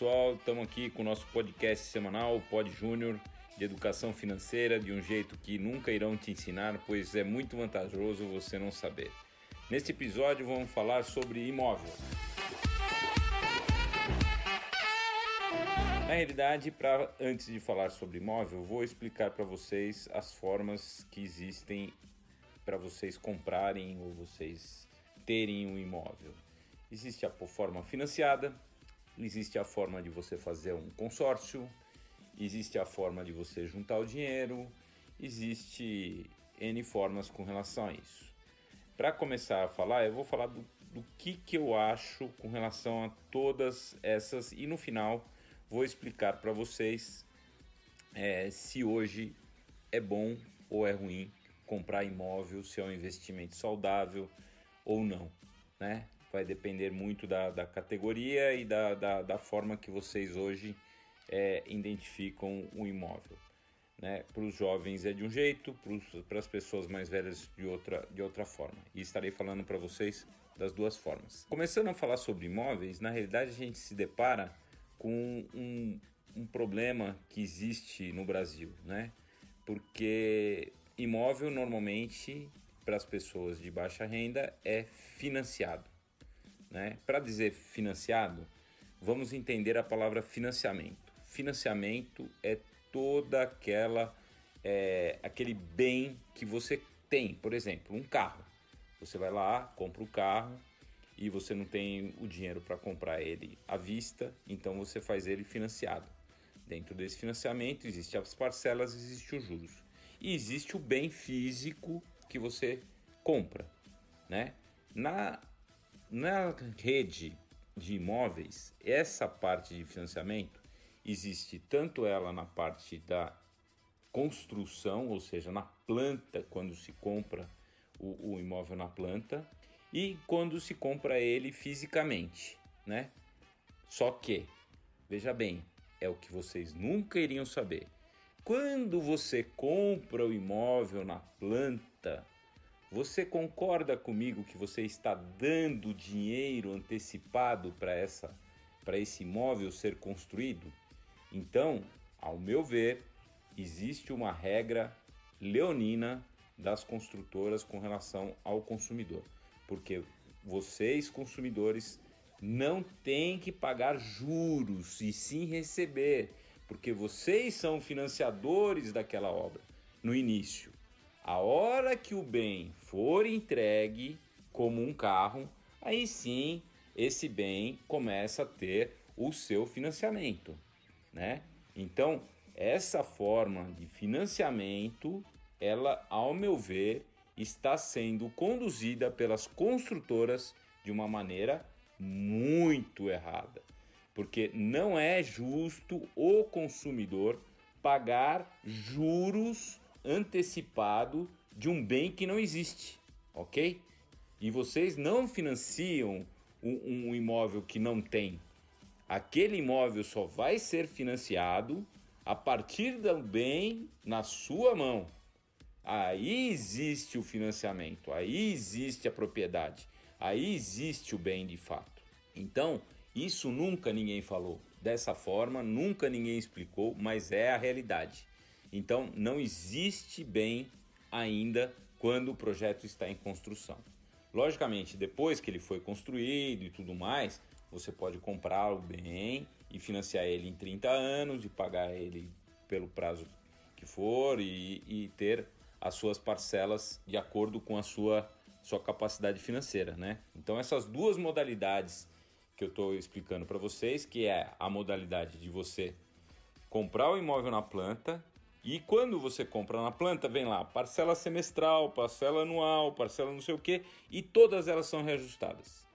pessoal, estamos aqui com o nosso podcast semanal, Pod Júnior, de educação financeira, de um jeito que nunca irão te ensinar, pois é muito vantajoso você não saber. Neste episódio vamos falar sobre imóvel. Na realidade, pra, antes de falar sobre imóvel, vou explicar para vocês as formas que existem para vocês comprarem ou vocês terem um imóvel. Existe a forma financiada, existe a forma de você fazer um consórcio, existe a forma de você juntar o dinheiro, existe N formas com relação a isso. Para começar a falar, eu vou falar do, do que, que eu acho com relação a todas essas e no final vou explicar para vocês é, se hoje é bom ou é ruim comprar imóvel, se é um investimento saudável ou não, né? Vai depender muito da, da categoria e da, da, da, forma que vocês hoje é, identificam o imóvel. Né? Para os jovens é de um jeito, para as pessoas mais velhas de outra, de outra forma. E estarei falando para vocês das duas formas. Começando a falar sobre imóveis, na realidade a gente se depara com um, um problema que existe no Brasil, né? Porque imóvel normalmente para as pessoas de baixa renda é financiado. Né? Para dizer financiado, vamos entender a palavra financiamento. Financiamento é toda aquela é, aquele bem que você tem, por exemplo, um carro. Você vai lá, compra o carro e você não tem o dinheiro para comprar ele à vista, então você faz ele financiado. Dentro desse financiamento existem as parcelas, existe os juros e existe o bem físico que você compra, né? Na, na rede de imóveis, essa parte de financiamento existe tanto ela na parte da construção, ou seja, na planta, quando se compra o, o imóvel na planta, e quando se compra ele fisicamente, né? Só que, veja bem, é o que vocês nunca iriam saber quando você compra o imóvel na planta, você concorda comigo que você está dando dinheiro antecipado para essa para esse imóvel ser construído? Então, ao meu ver, existe uma regra leonina das construtoras com relação ao consumidor, porque vocês consumidores não têm que pagar juros e sim receber porque vocês são financiadores daquela obra no início. A hora que o bem for entregue como um carro, aí sim esse bem começa a ter o seu financiamento, né? Então, essa forma de financiamento, ela, ao meu ver, está sendo conduzida pelas construtoras de uma maneira muito errada porque não é justo o consumidor pagar juros antecipado de um bem que não existe, ok? E vocês não financiam um, um imóvel que não tem. Aquele imóvel só vai ser financiado a partir do bem na sua mão. Aí existe o financiamento, aí existe a propriedade, aí existe o bem de fato. Então, isso nunca ninguém falou dessa forma, nunca ninguém explicou, mas é a realidade. Então não existe bem ainda quando o projeto está em construção. Logicamente, depois que ele foi construído e tudo mais, você pode comprar o bem e financiar ele em 30 anos e pagar ele pelo prazo que for e, e ter as suas parcelas de acordo com a sua, sua capacidade financeira, né? Então essas duas modalidades que eu estou explicando para vocês, que é a modalidade de você comprar o imóvel na planta e quando você compra na planta, vem lá parcela semestral, parcela anual, parcela não sei o que e todas elas são reajustadas.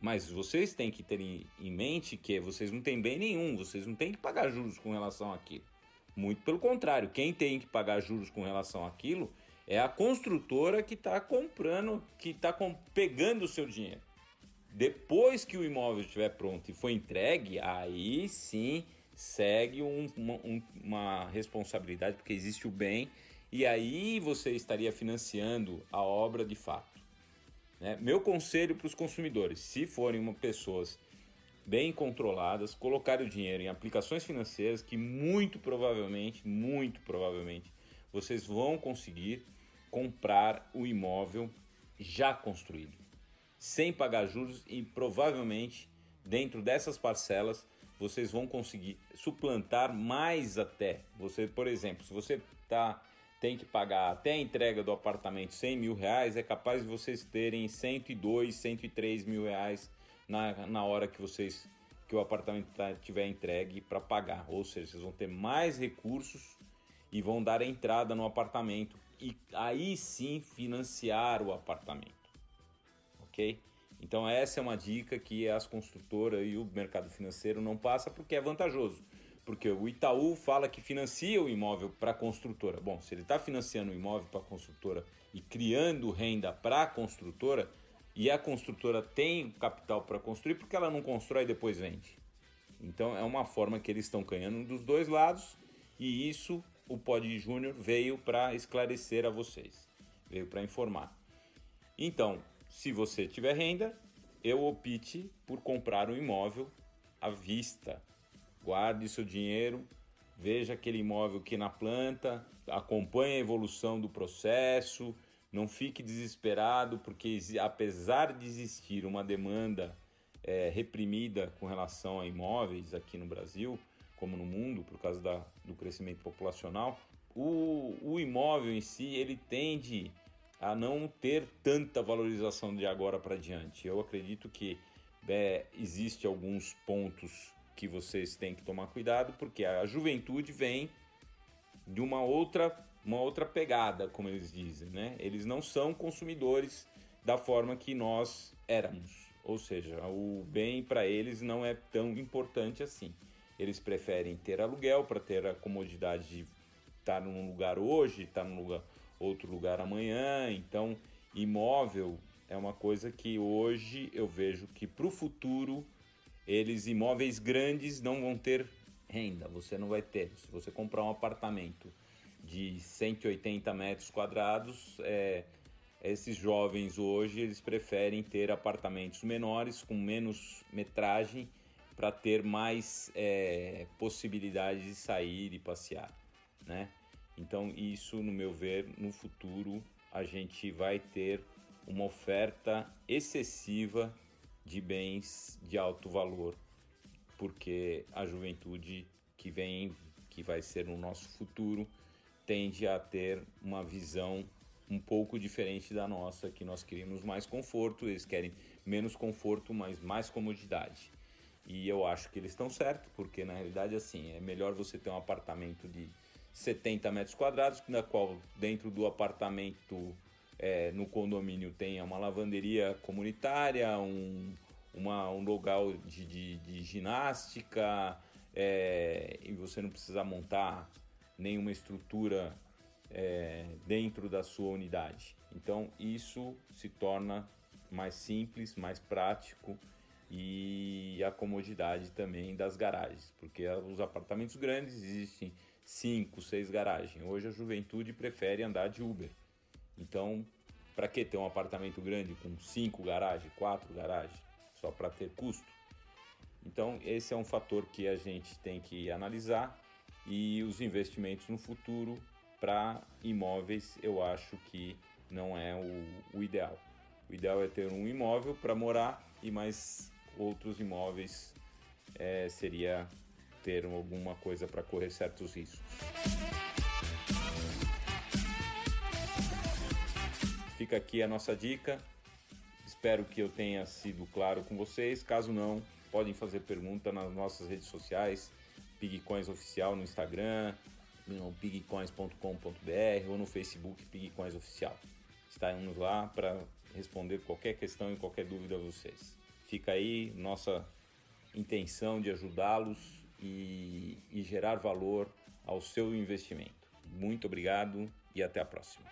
Mas vocês têm que ter em mente que vocês não têm bem nenhum, vocês não têm que pagar juros com relação àquilo. Muito pelo contrário, quem tem que pagar juros com relação àquilo é a construtora que está comprando, que está pegando o seu dinheiro. Depois que o imóvel estiver pronto e for entregue, aí sim segue um, uma, um, uma responsabilidade, porque existe o bem, e aí você estaria financiando a obra de fato. Né? Meu conselho para os consumidores, se forem uma pessoas bem controladas, colocar o dinheiro em aplicações financeiras que muito provavelmente, muito provavelmente, vocês vão conseguir comprar o imóvel já construído, sem pagar juros e provavelmente dentro dessas parcelas vocês vão conseguir suplantar mais até. Você, por exemplo, se você tá tem que pagar até a entrega do apartamento 100 mil reais, é capaz de vocês terem 102, 103 mil reais na, na hora que vocês que o apartamento tá, tiver entregue para pagar. Ou seja, vocês vão ter mais recursos e vão dar entrada no apartamento e aí sim financiar o apartamento. Ok? Então essa é uma dica que as construtoras e o mercado financeiro não passa porque é vantajoso. Porque o Itaú fala que financia o imóvel para a construtora. Bom, se ele está financiando o imóvel para a construtora e criando renda para a construtora, e a construtora tem capital para construir, porque ela não constrói e depois vende. Então é uma forma que eles estão ganhando dos dois lados e isso o Pod Júnior veio para esclarecer a vocês, veio para informar. Então, se você tiver renda, eu opte por comprar um imóvel à vista. Guarde seu dinheiro, veja aquele imóvel que na planta, acompanhe a evolução do processo, não fique desesperado, porque apesar de existir uma demanda é, reprimida com relação a imóveis aqui no Brasil, como no mundo, por causa da, do crescimento populacional, o, o imóvel em si ele tende a não ter tanta valorização de agora para diante. Eu acredito que é, existe alguns pontos que vocês têm que tomar cuidado, porque a juventude vem de uma outra uma outra pegada, como eles dizem, né? Eles não são consumidores da forma que nós éramos. Ou seja, o bem para eles não é tão importante assim. Eles preferem ter aluguel para ter a comodidade de estar num lugar hoje, estar num lugar, outro lugar amanhã. Então, imóvel é uma coisa que hoje eu vejo que para o futuro eles imóveis grandes não vão ter renda. Você não vai ter. Se você comprar um apartamento de 180 metros quadrados, é, esses jovens hoje eles preferem ter apartamentos menores com menos metragem para ter mais é, possibilidades de sair e passear, né? Então isso, no meu ver, no futuro a gente vai ter uma oferta excessiva de bens de alto valor, porque a juventude que vem, que vai ser o nosso futuro, tende a ter uma visão um pouco diferente da nossa, que nós queremos mais conforto, eles querem menos conforto, mas mais comodidade. E eu acho que eles estão certos, porque na realidade assim, é melhor você ter um apartamento de 70 metros quadrados, na qual dentro do apartamento é, no condomínio tenha uma lavanderia comunitária, um, uma, um lugar de, de, de ginástica, é, e você não precisa montar nenhuma estrutura é, dentro da sua unidade. Então isso se torna mais simples, mais prático e a comodidade também das garagens, porque os apartamentos grandes existem cinco, seis garagens. Hoje a juventude prefere andar de Uber. Então, para que ter um apartamento grande com cinco garagens, quatro garagens, só para ter custo? Então, esse é um fator que a gente tem que analisar e os investimentos no futuro para imóveis eu acho que não é o, o, ideal. O ideal é ter um imóvel para morar e mais outros imóveis é, seria ter alguma coisa para correr certos riscos. Fica aqui a nossa dica. Espero que eu tenha sido claro com vocês. Caso não, podem fazer pergunta nas nossas redes sociais Pigcoins Oficial no Instagram, no pigcoins.com.br ou no Facebook Pigcoins Oficial. Estaremos lá para responder qualquer questão e qualquer dúvida a vocês. Fica aí nossa intenção de ajudá-los e, e gerar valor ao seu investimento. Muito obrigado e até a próxima.